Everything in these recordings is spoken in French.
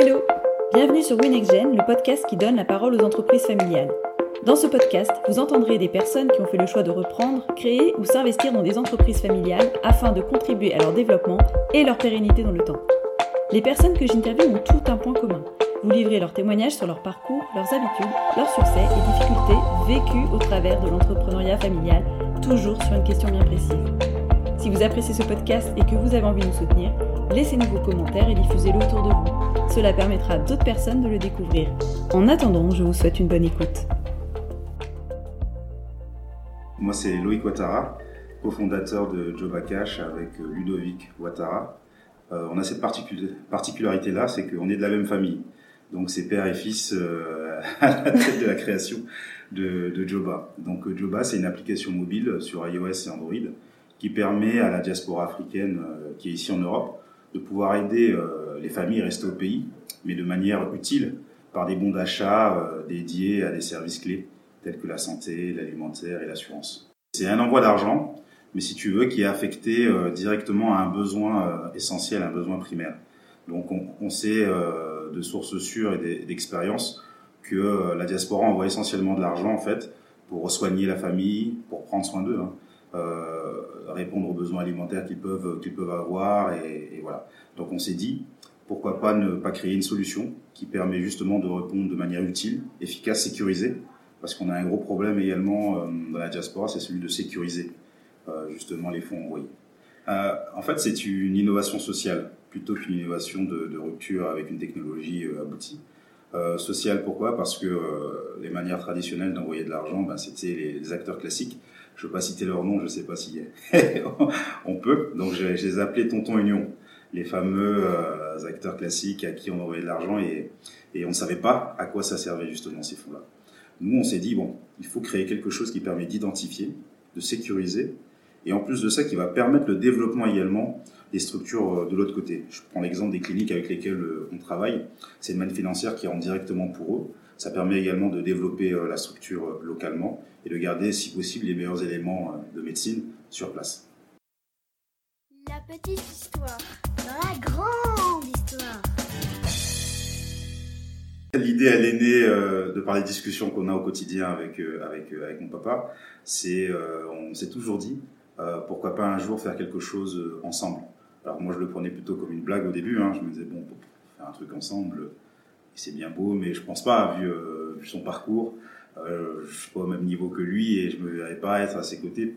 Hello Bienvenue sur WinXGen, le podcast qui donne la parole aux entreprises familiales. Dans ce podcast, vous entendrez des personnes qui ont fait le choix de reprendre, créer ou s'investir dans des entreprises familiales afin de contribuer à leur développement et leur pérennité dans le temps. Les personnes que j'interviewe ont tout un point commun. Vous livrez leurs témoignages sur leur parcours, leurs habitudes, leurs succès et difficultés vécues au travers de l'entrepreneuriat familial, toujours sur une question bien précise. Si vous appréciez ce podcast et que vous avez envie de nous soutenir, laissez-nous vos commentaires et diffusez-le autour de vous. Cela permettra à d'autres personnes de le découvrir. En attendant, je vous souhaite une bonne écoute. Moi, c'est Loïc Ouattara, cofondateur de Joba Cash avec Ludovic Ouattara. Euh, on a cette particularité-là, c'est qu'on est de la même famille. Donc, c'est père et fils euh, à la tête de la création de, Joba. Donc, Joba, c'est une application mobile sur iOS et Android qui permet à la diaspora africaine euh, qui est ici en Europe de pouvoir aider euh, les familles à rester au pays, mais de manière utile, par des bons d'achat euh, dédiés à des services clés tels que la santé, l'alimentaire et l'assurance. C'est un envoi d'argent, mais si tu veux, qui est affecté directement à un besoin essentiel, un besoin primaire. Donc on, sait de sources sûres et d'expérience que la diaspora envoie essentiellement de l'argent en fait pour soigner la famille, pour prendre soin d'eux. Hein. Euh, répondre aux besoins alimentaires qu'ils peuvent, qu'ils peuvent avoir. Et, voilà. Donc on s'est dit, pourquoi pas ne pas créer une solution qui permet justement de répondre de manière utile, efficace, sécurisée. Parce qu'on a un gros problème également euh, dans la diaspora, c'est celui de sécuriser euh, justement les fonds envoyés. En fait, c'est une innovation sociale plutôt qu'une innovation de, rupture avec une technologie aboutie. Sociale, pourquoi? Parce que les manières traditionnelles d'envoyer de l'argent, ben, c'était les, acteurs classiques je ne veux pas citer leur nom, je ne sais pas si on peut. Donc je, les ai appelés Tonton Union, les fameux euh, acteurs classiques à qui on envoyait de l'argent et, et on ne savait pas à quoi ça servait justement ces fonds-là. Nous, on s'est dit, bon, il faut créer quelque chose qui permet d'identifier, de sécuriser, et en plus de ça, qui va permettre le développement également des structures euh, de l'autre côté. Je prends l'exemple des cliniques avec lesquelles euh, on travaille. C'est une manne financière qui rentre directement pour eux. Ça permet également de développer la structure localement et de garder, si possible, les meilleurs éléments euh, de médecine sur place. La petite histoire la grande histoire. L'idée, elle est née euh, de par les discussions qu'on a au quotidien avec, euh, avec, euh, avec mon papa. C'est, euh, on s'est toujours dit, euh, pourquoi pas un jour faire quelque chose ensemble. Alors moi, je le prenais plutôt comme une blague au début. Hein. Je me disais, bon, faire un truc ensemble, c'est bien beau, mais je pense pas, vu, vu son parcours, euh, je suis pas au même niveau que lui et je me verrais pas être à ses côtés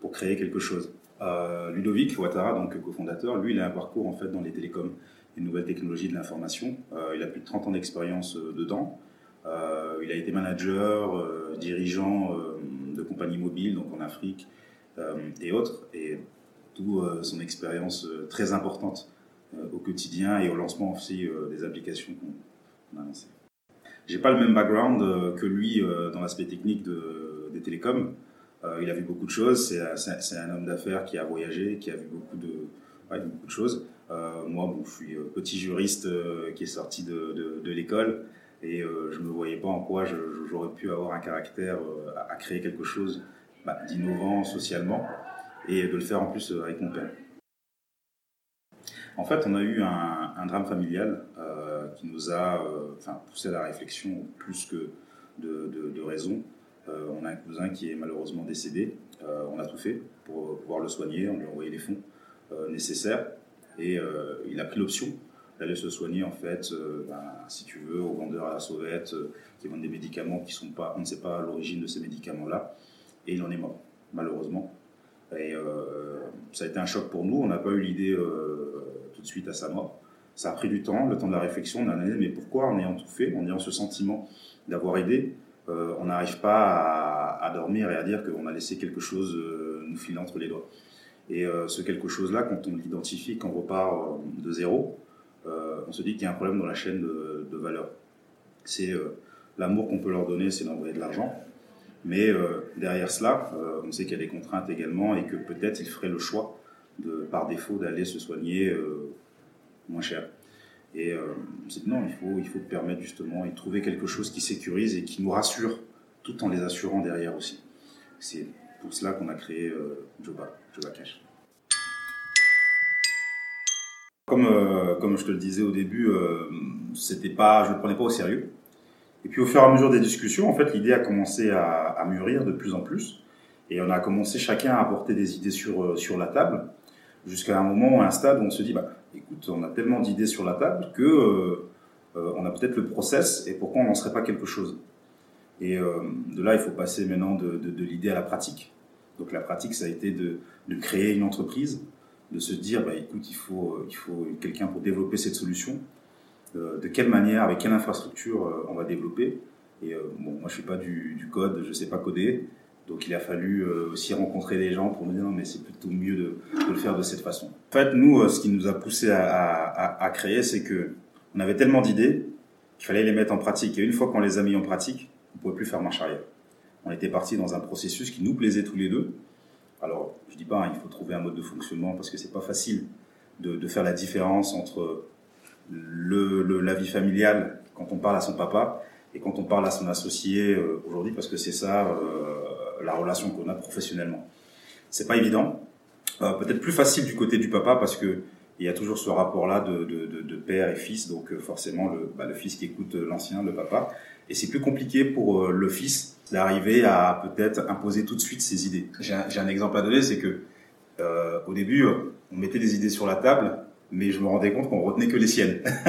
pour créer quelque chose. Euh, Ludovic Ouattara, donc cofondateur, lui, il a un parcours en fait dans les télécoms et nouvelles technologies de l'information. Euh, il a plus de 30 ans d'expérience euh, dedans. Euh, il a été manager, euh, dirigeant de compagnies mobiles, donc en Afrique et autres, et tout son expérience très importante au quotidien et au lancement aussi des applications J'ai pas le même background euh, que lui euh, dans l'aspect technique de, des télécoms. Euh, il a vu beaucoup de choses. C'est un homme d'affaires qui a voyagé, qui a vu beaucoup de, choses. moi, je suis petit juriste qui est sorti de, l'école et je me voyais pas en quoi j'aurais pu avoir un caractère à, créer quelque chose bah, d'innovant socialement et de le faire en plus avec mon père. En fait, on a eu un, drame familial nous a euh, poussé à la réflexion plus que de, de, raison. Euh, on a un cousin qui est malheureusement décédé. Euh, on a tout fait pour pouvoir le soigner. On lui a envoyé les fonds nécessaires et il a pris l'option d'aller se soigner en fait, ben, si tu veux, aux vendeurs à la sauvette qui vendent des médicaments qui sont pas, on ne sait pas l'origine de ces médicaments-là. Et il en est mort, malheureusement. Et ça a été un choc pour nous. On n'a pas eu l'idée tout de suite à sa mort. Ça a pris du temps, le temps de la réflexion. Analysé, mais pourquoi, en ayant tout fait, en ayant ce sentiment d'avoir aidé, euh, on n'arrive pas à, dormir et à dire qu'on a laissé quelque chose euh, nous filer entre les doigts. Et euh, ce quelque chose-là, quand on l'identifie, quand on repart de zéro, on se dit qu'il y a un problème dans la chaîne de, valeur. C'est l'amour qu'on peut leur donner, c'est d'envoyer de l'argent. Mais derrière cela, on sait qu'il y a des contraintes également et que peut-être il ferait le choix, de, par défaut, d'aller se soigner moins cher. Et euh, non, il faut, il faut permettre justement et trouver quelque chose qui sécurise et qui nous rassure, tout en les assurant derrière aussi. C'est pour cela qu'on a créé euh, Joba, Joba Cash. comme, euh, comme je te le disais au début, euh, c'était pas, je ne le prenais pas au sérieux. Et puis au fur et à mesure des discussions, en fait, l'idée a commencé à, mûrir de plus en plus. Et on a commencé chacun à apporter des idées sur, sur la table, jusqu'à un moment, à un stade où on se dit, bah, écoute, on a tellement d'idées sur la table que euh, euh on a peut-être le process, et pourquoi on n'en serait pas quelque chose Et de là, il faut passer maintenant de, l'idée à la pratique. Donc la pratique, ça a été de, créer une entreprise, de se dire, bah, écoute, il faut, euh, il faut quelqu'un pour développer cette solution. Euh, de quelle manière, avec quelle infrastructure euh, on va développer. Et bon, moi, je suis pas du, du code, je sais pas coder. Donc il a fallu aussi rencontrer des gens pour me dire non mais c'est plutôt mieux de, le faire de cette façon. En fait nous ce qui nous a poussé à, créer c'est que on avait tellement d'idées qu'il fallait les mettre en pratique et une fois qu'on les a mis en pratique on pouvait plus faire marche arrière. On était parti dans un processus qui nous plaisait tous les deux alors, je dis pas, hein, il faut trouver un mode de fonctionnement parce que c'est pas facile de, faire la différence entre le, la vie familiale quand on parle à son papa et quand on parle à son associé euh, aujourd'hui parce que c'est ça euh, la relation qu'on a professionnellement. C'est pas évident. Euh, Peut-être plus facile du côté du papa parce que il y a toujours ce rapport-là de, père et fils, donc euh, forcément le, bah, le fils qui écoute l'ancien, le papa, et c'est plus compliqué pour euh, le fils d'arriver à peut-être imposer tout de suite ses idées. J'ai un, exemple à donner, c'est que euh, au début, on mettait des idées sur la table, mais je me rendais compte qu'on retenait que les siennes.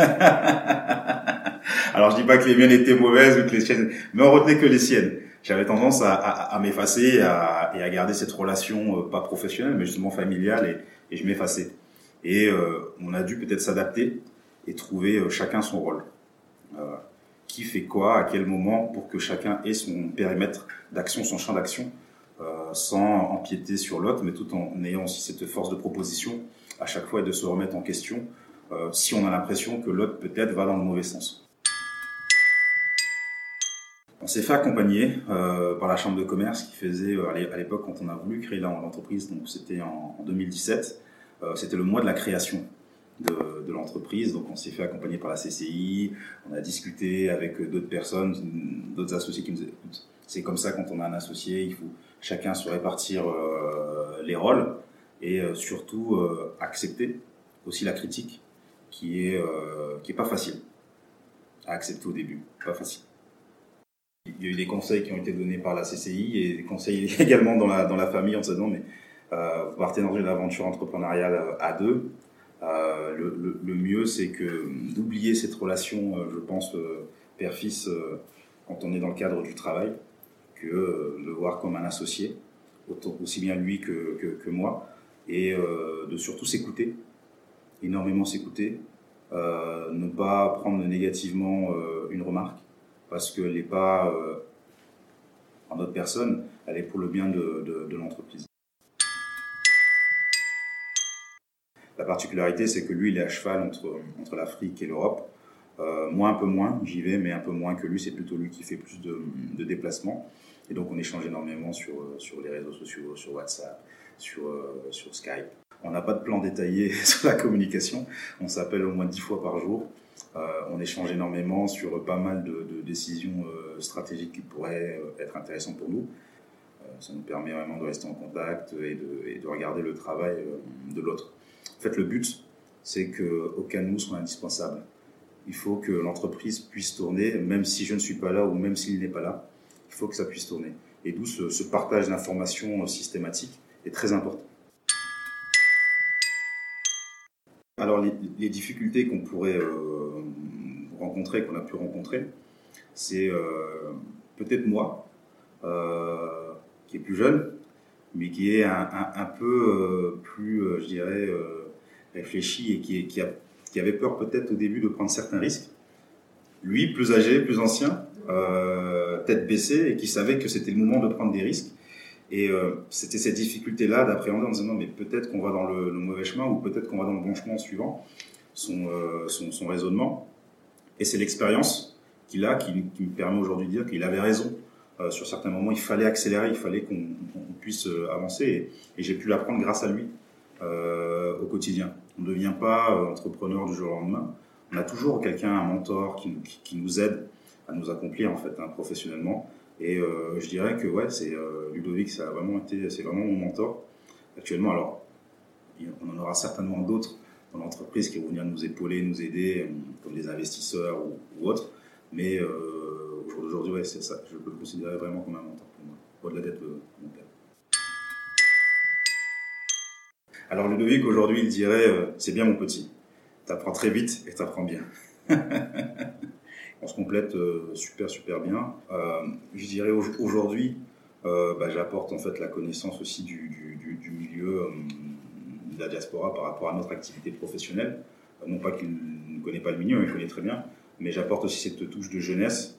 Alors je dis pas que les miennes étaient mauvaises ou que les siennes, mais on retenait que les siennes. J'avais tendance à, à, à m'effacer et à garder cette relation euh, pas professionnelle, mais justement familiale, et, et je m'effaçais. Et euh, on a dû peut-être s'adapter et trouver euh, chacun son rôle. Euh, qui fait quoi, à quel moment, pour que chacun ait son périmètre d'action, son champ d'action, euh, sans empiéter sur l'autre, mais tout en ayant aussi cette force de proposition à chaque fois et de se remettre en question euh, si on a l'impression que l'autre peut-être va dans le mauvais sens. On s'est fait accompagner euh, par la chambre de commerce qui faisait, euh, à l'époque quand on a voulu créer l'entreprise, donc c'était en, en 2017, euh, c'était le mois de la création de, l'entreprise. Donc on s'est fait accompagner par la CCI, on a discuté avec d'autres personnes, d'autres associés qui nous. C'est comme ça quand on a un associé, il faut chacun se répartir les rôles et surtout accepter aussi la critique qui est qui est pas facile à accepter au début, pas facile. Il y a eu des conseils qui ont été donnés par la CCI et des conseils également dans la dans la famille en se disant mais euh, vous partez dans une aventure entrepreneuriale à deux, euh, le, mieux, c'est que d'oublier cette relation, euh, je pense, euh, père-fils, euh, quand on est dans le cadre du travail, que euh, le voir comme un associé, aussi bien lui que, que moi, et de surtout s'écouter, énormément s'écouter, ne pas prendre négativement une remarque, parce qu'elle n'est pas en notre personne, elle est pour le bien de, l'entreprise. La particularité, c'est que lui, il est à cheval entre, l'Afrique et l'Europe. Euh, moi, un peu moins, j'y vais, mais un peu moins que lui. C'est plutôt lui qui fait plus de, déplacements. Et donc, on échange énormément sur, sur les réseaux sociaux, sur WhatsApp, sur, euh, sur Skype. On n'a pas de plan détaillé sur la communication. On s'appelle au moins dix fois par jour. Euh, on échange énormément sur pas mal de, décisions euh, stratégiques qui pourraient être intéressantes pour nous. Ça nous permet vraiment de rester en contact et de, et de regarder le travail de l'autre. En fait, le but, c'est qu'aucun de nous soit indispensable. Il faut que l'entreprise puisse tourner, même si je ne suis pas là ou même s'il n'est pas là. Il faut que ça puisse tourner. Et d'où ce, ce, partage d'informations systématique est très important. Alors, les, difficultés qu'on pourrait euh, rencontrer, qu'on a pu rencontrer, c'est euh, peut-être moi, euh, qui est plus jeune, mais qui est un, peu plus, je dirais, réfléchi et qui avait peur peut-être au début de prendre certains risques. Lui, plus âgé, plus ancien, tête baissée, et qui savait que c'était le moment de prendre des risques. Et c'était cette difficulté-là d'appréhender en disant non, mais peut-être qu'on va dans le, mauvais chemin ou peut-être qu'on va dans le bon chemin suivant son, son, son raisonnement. Et c'est l'expérience qu'il a qui, me permet aujourd'hui de dire qu'il avait raison euh, sur certains moments, il fallait accélérer, il fallait qu'on qu puisse euh, avancer. Et, j'ai pu l'apprendre grâce à lui euh, au quotidien. On ne devient pas euh, entrepreneur du jour au lendemain. On a toujours quelqu'un, un mentor, qui, nous aide à nous accomplir en fait hein, professionnellement. Et euh, je dirais que ouais, c'est Ludovic, ça a vraiment été, c'est vraiment mon mentor actuellement. Alors, on en aura certainement d'autres dans l'entreprise qui vont venir nous épauler, nous aider, comme des investisseurs ou, autres. Mais aujourd'hui, ouais, c'est ça. Je peux le considérer vraiment comme un mentor pour moi, au-delà d'être mon père. Alors Ludovic, aujourd'hui, il dirait C'est bien mon petit, t'apprends très vite et t'apprends bien. on se complète super, super bien. je dirais aujourd'hui, euh, bah, j'apporte en fait la connaissance aussi du, milieu euh, de la diaspora par rapport à notre activité professionnelle. Euh, non pas qu'il ne connaît pas le milieu, il connaît très bien, mais j'apporte aussi cette touche de jeunesse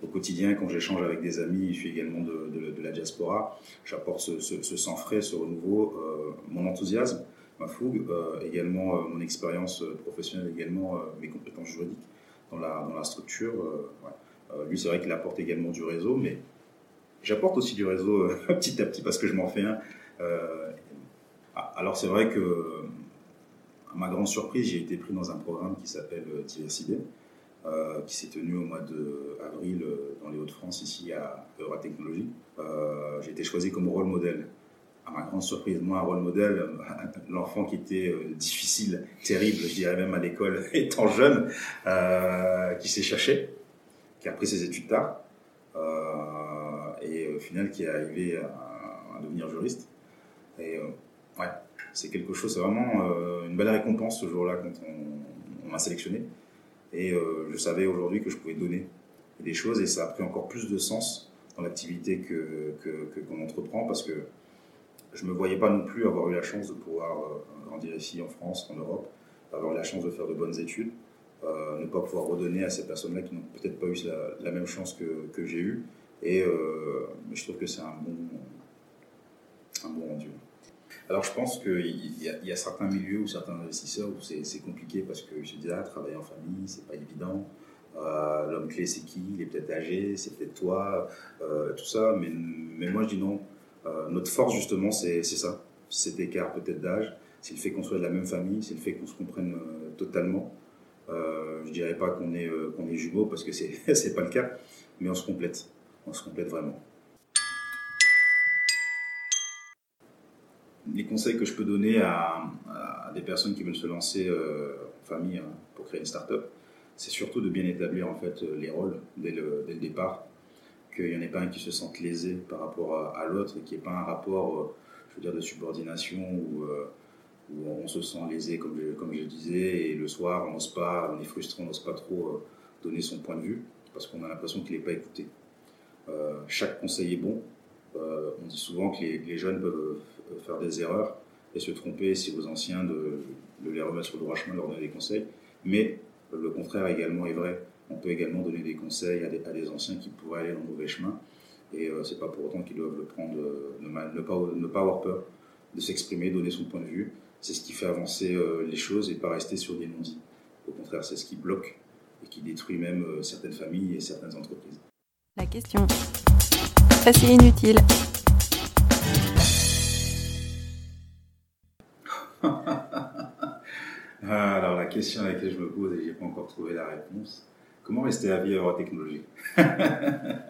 au quotidien quand j'échange avec des amis je suis également de, la diaspora. J'apporte ce, sang frais, ce renouveau, mon enthousiasme, ma fougue, également mon expérience professionnelle, également mes compétences juridiques dans la, structure. Ouais. lui, c'est vrai qu'il apporte également du réseau, mais J'apporte aussi du réseau euh, petit à petit parce que je m'en fais un. Euh, alors c'est vrai que, à ma grande surprise, j'ai été pris dans un programme qui s'appelle euh, Diversité, qui s'est tenu au mois d'avril dans les Hauts-de-France, ici à Euratechnologie. j'ai été choisi comme rôle modèle à ma grande surprise, moi, un rôle modèle, l'enfant qui était difficile, terrible, je dirais même à l'école, étant jeune, qui s'est cherché, qui a pris ses études tard, et au final qui est arrivé à, devenir juriste. Et euh, ouais, c'est quelque chose, c'est vraiment euh, une belle récompense ce jour-là quand on, m'a sélectionné. Et euh, je savais aujourd'hui que je pouvais donner des choses et ça a pris encore plus de sens dans l'activité que, qu'on entreprend parce que je me voyais pas non plus avoir eu la chance de pouvoir grandir ici en France, en Europe, avoir eu la chance de faire de bonnes études, ne pas pouvoir redonner à ces personnes-là qui n'ont peut-être pas eu la, même chance que, que j'ai eue et euh, je trouve que c'est un bon, un bon rendu. Alors je pense qu'il y, a certains milieux ou certains investisseurs où c'est compliqué parce que je dis, ah, travailler en famille, c'est pas évident. Euh, L'homme clé, c'est qui? Il est peut-être âgé, c'est peut-être toi, euh, tout ça. Mais, mais moi, je dis non. Euh, notre force, justement, c'est ça. Cet écart peut-être d'âge, c'est le fait qu'on soit de la même famille, c'est le fait qu'on se comprenne euh, totalement. Euh, je dirais pas qu'on est, est jumeaux parce que c'est pas le cas, mais on se complète on se complète vraiment. Les conseils que je peux donner à, des personnes qui veulent se lancer euh, en famille hein, pour créer une start-up, c'est surtout de bien établir en fait les rôles dès le, départ, qu'il n'y en ait pas un qui se sente lésé par rapport à, l'autre et qu'il n'y ait pas un rapport, euh, je veux dire, de subordination où, euh, où on se sent lésé, comme je, comme disais, et le soir, on n'ose pas, on est frustré, on n'ose pas trop donner son point de vue parce qu'on a l'impression qu'il n'est pas écouté. Euh, chaque conseil est bon. Euh, on dit souvent que les, jeunes peuvent faire des erreurs et se tromper si vos anciens de, les remettre sur le droit chemin, leur donner des conseils. Mais le contraire également est vrai. On peut également donner des conseils à des, anciens qui pourraient aller dans le mauvais chemin. Et euh, c'est pas pour autant qu'ils doivent le prendre, ne, pas, ne pas avoir peur de s'exprimer, donner son point de vue. C'est ce qui fait avancer les choses et pas rester sur des non-dits. Au contraire, c'est ce qui bloque et qui détruit même certaines familles et certaines entreprises. La question. Facile inutile. Ah, alors la question à laquelle je me pose et j'ai pas encore trouvé la réponse. Comment rester à vie à technologie?